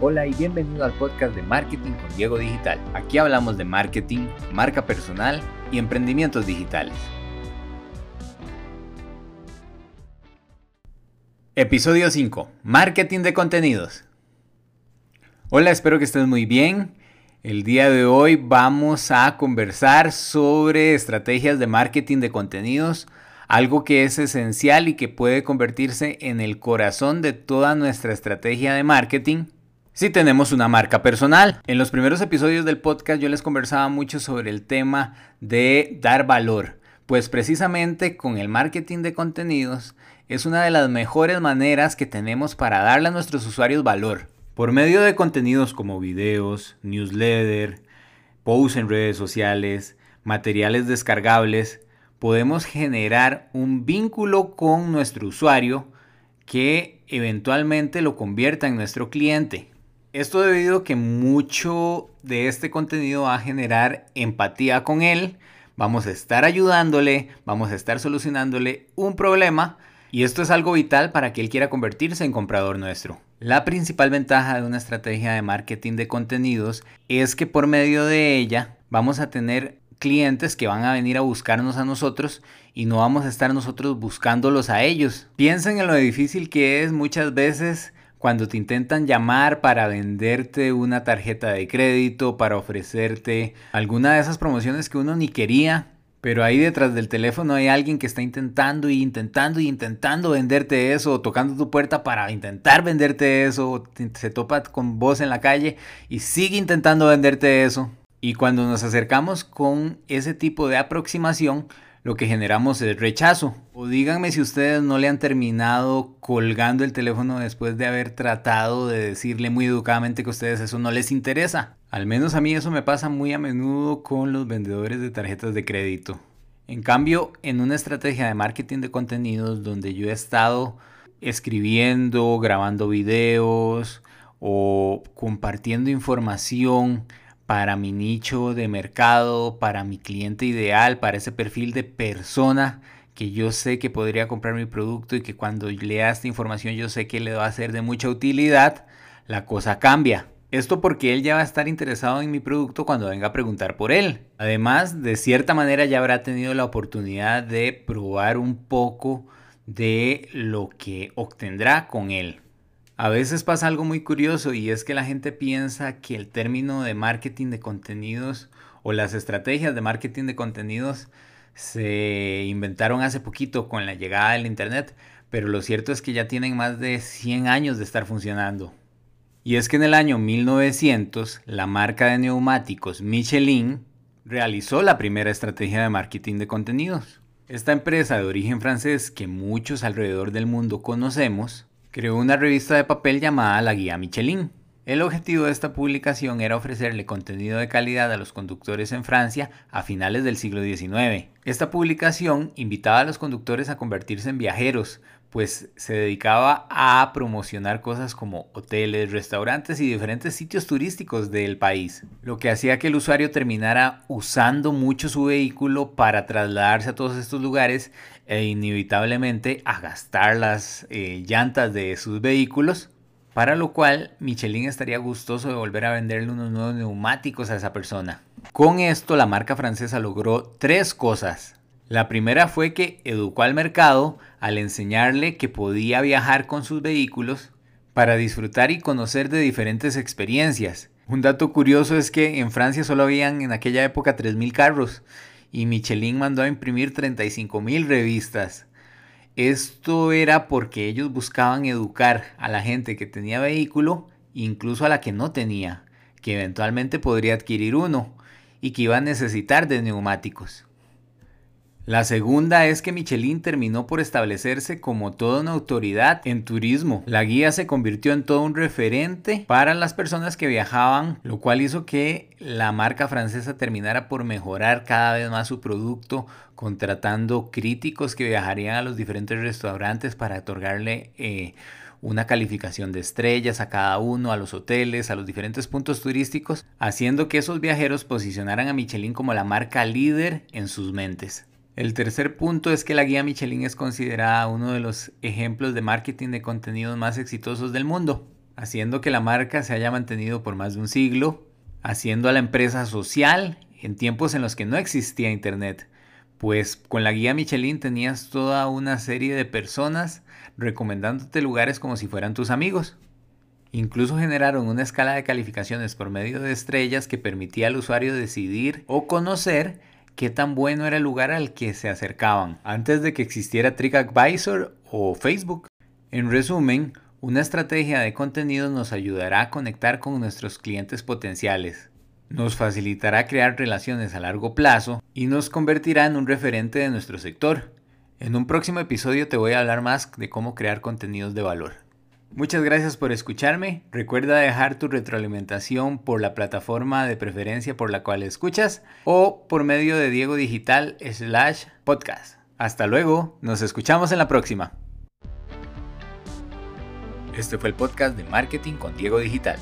Hola y bienvenido al podcast de Marketing con Diego Digital. Aquí hablamos de marketing, marca personal y emprendimientos digitales. Episodio 5. Marketing de contenidos. Hola, espero que estés muy bien. El día de hoy vamos a conversar sobre estrategias de marketing de contenidos algo que es esencial y que puede convertirse en el corazón de toda nuestra estrategia de marketing si tenemos una marca personal. En los primeros episodios del podcast yo les conversaba mucho sobre el tema de dar valor, pues precisamente con el marketing de contenidos es una de las mejores maneras que tenemos para darle a nuestros usuarios valor. Por medio de contenidos como videos, newsletter, posts en redes sociales, materiales descargables, podemos generar un vínculo con nuestro usuario que eventualmente lo convierta en nuestro cliente. Esto debido a que mucho de este contenido va a generar empatía con él, vamos a estar ayudándole, vamos a estar solucionándole un problema y esto es algo vital para que él quiera convertirse en comprador nuestro. La principal ventaja de una estrategia de marketing de contenidos es que por medio de ella vamos a tener clientes que van a venir a buscarnos a nosotros y no vamos a estar nosotros buscándolos a ellos. Piensen en lo difícil que es muchas veces cuando te intentan llamar para venderte una tarjeta de crédito, para ofrecerte alguna de esas promociones que uno ni quería. Pero ahí detrás del teléfono hay alguien que está intentando y intentando y intentando venderte eso, o tocando tu puerta para intentar venderte eso, se topa con vos en la calle y sigue intentando venderte eso. Y cuando nos acercamos con ese tipo de aproximación, lo que generamos es rechazo. O díganme si ustedes no le han terminado colgando el teléfono después de haber tratado de decirle muy educadamente que a ustedes eso no les interesa. Al menos a mí eso me pasa muy a menudo con los vendedores de tarjetas de crédito. En cambio, en una estrategia de marketing de contenidos donde yo he estado escribiendo, grabando videos o compartiendo información, para mi nicho de mercado, para mi cliente ideal, para ese perfil de persona que yo sé que podría comprar mi producto y que cuando lea esta información yo sé que le va a ser de mucha utilidad, la cosa cambia. Esto porque él ya va a estar interesado en mi producto cuando venga a preguntar por él. Además, de cierta manera ya habrá tenido la oportunidad de probar un poco de lo que obtendrá con él. A veces pasa algo muy curioso y es que la gente piensa que el término de marketing de contenidos o las estrategias de marketing de contenidos se inventaron hace poquito con la llegada del Internet, pero lo cierto es que ya tienen más de 100 años de estar funcionando. Y es que en el año 1900 la marca de neumáticos Michelin realizó la primera estrategia de marketing de contenidos. Esta empresa de origen francés que muchos alrededor del mundo conocemos creó una revista de papel llamada La Guía Michelin. El objetivo de esta publicación era ofrecerle contenido de calidad a los conductores en Francia a finales del siglo XIX. Esta publicación invitaba a los conductores a convertirse en viajeros, pues se dedicaba a promocionar cosas como hoteles, restaurantes y diferentes sitios turísticos del país, lo que hacía que el usuario terminara usando mucho su vehículo para trasladarse a todos estos lugares e inevitablemente a gastar las eh, llantas de sus vehículos, para lo cual Michelin estaría gustoso de volver a venderle unos nuevos neumáticos a esa persona. Con esto la marca francesa logró tres cosas. La primera fue que educó al mercado al enseñarle que podía viajar con sus vehículos para disfrutar y conocer de diferentes experiencias. Un dato curioso es que en Francia solo habían en aquella época 3.000 carros y Michelin mandó a imprimir 35.000 revistas. Esto era porque ellos buscaban educar a la gente que tenía vehículo, incluso a la que no tenía, que eventualmente podría adquirir uno y que iba a necesitar de neumáticos. La segunda es que Michelin terminó por establecerse como toda una autoridad en turismo. La guía se convirtió en todo un referente para las personas que viajaban, lo cual hizo que la marca francesa terminara por mejorar cada vez más su producto, contratando críticos que viajarían a los diferentes restaurantes para otorgarle... Eh, una calificación de estrellas a cada uno, a los hoteles, a los diferentes puntos turísticos, haciendo que esos viajeros posicionaran a Michelin como la marca líder en sus mentes. El tercer punto es que la guía Michelin es considerada uno de los ejemplos de marketing de contenidos más exitosos del mundo. haciendo que la marca se haya mantenido por más de un siglo, haciendo a la empresa social en tiempos en los que no existía Internet. Pues con la guía Michelin tenías toda una serie de personas recomendándote lugares como si fueran tus amigos. Incluso generaron una escala de calificaciones por medio de estrellas que permitía al usuario decidir o conocer qué tan bueno era el lugar al que se acercaban, antes de que existiera TrickAdvisor o Facebook. En resumen, una estrategia de contenido nos ayudará a conectar con nuestros clientes potenciales, nos facilitará crear relaciones a largo plazo y nos convertirá en un referente de nuestro sector. En un próximo episodio te voy a hablar más de cómo crear contenidos de valor. Muchas gracias por escucharme. Recuerda dejar tu retroalimentación por la plataforma de preferencia por la cual escuchas o por medio de Diego Digital slash podcast. Hasta luego, nos escuchamos en la próxima. Este fue el podcast de Marketing con Diego Digital.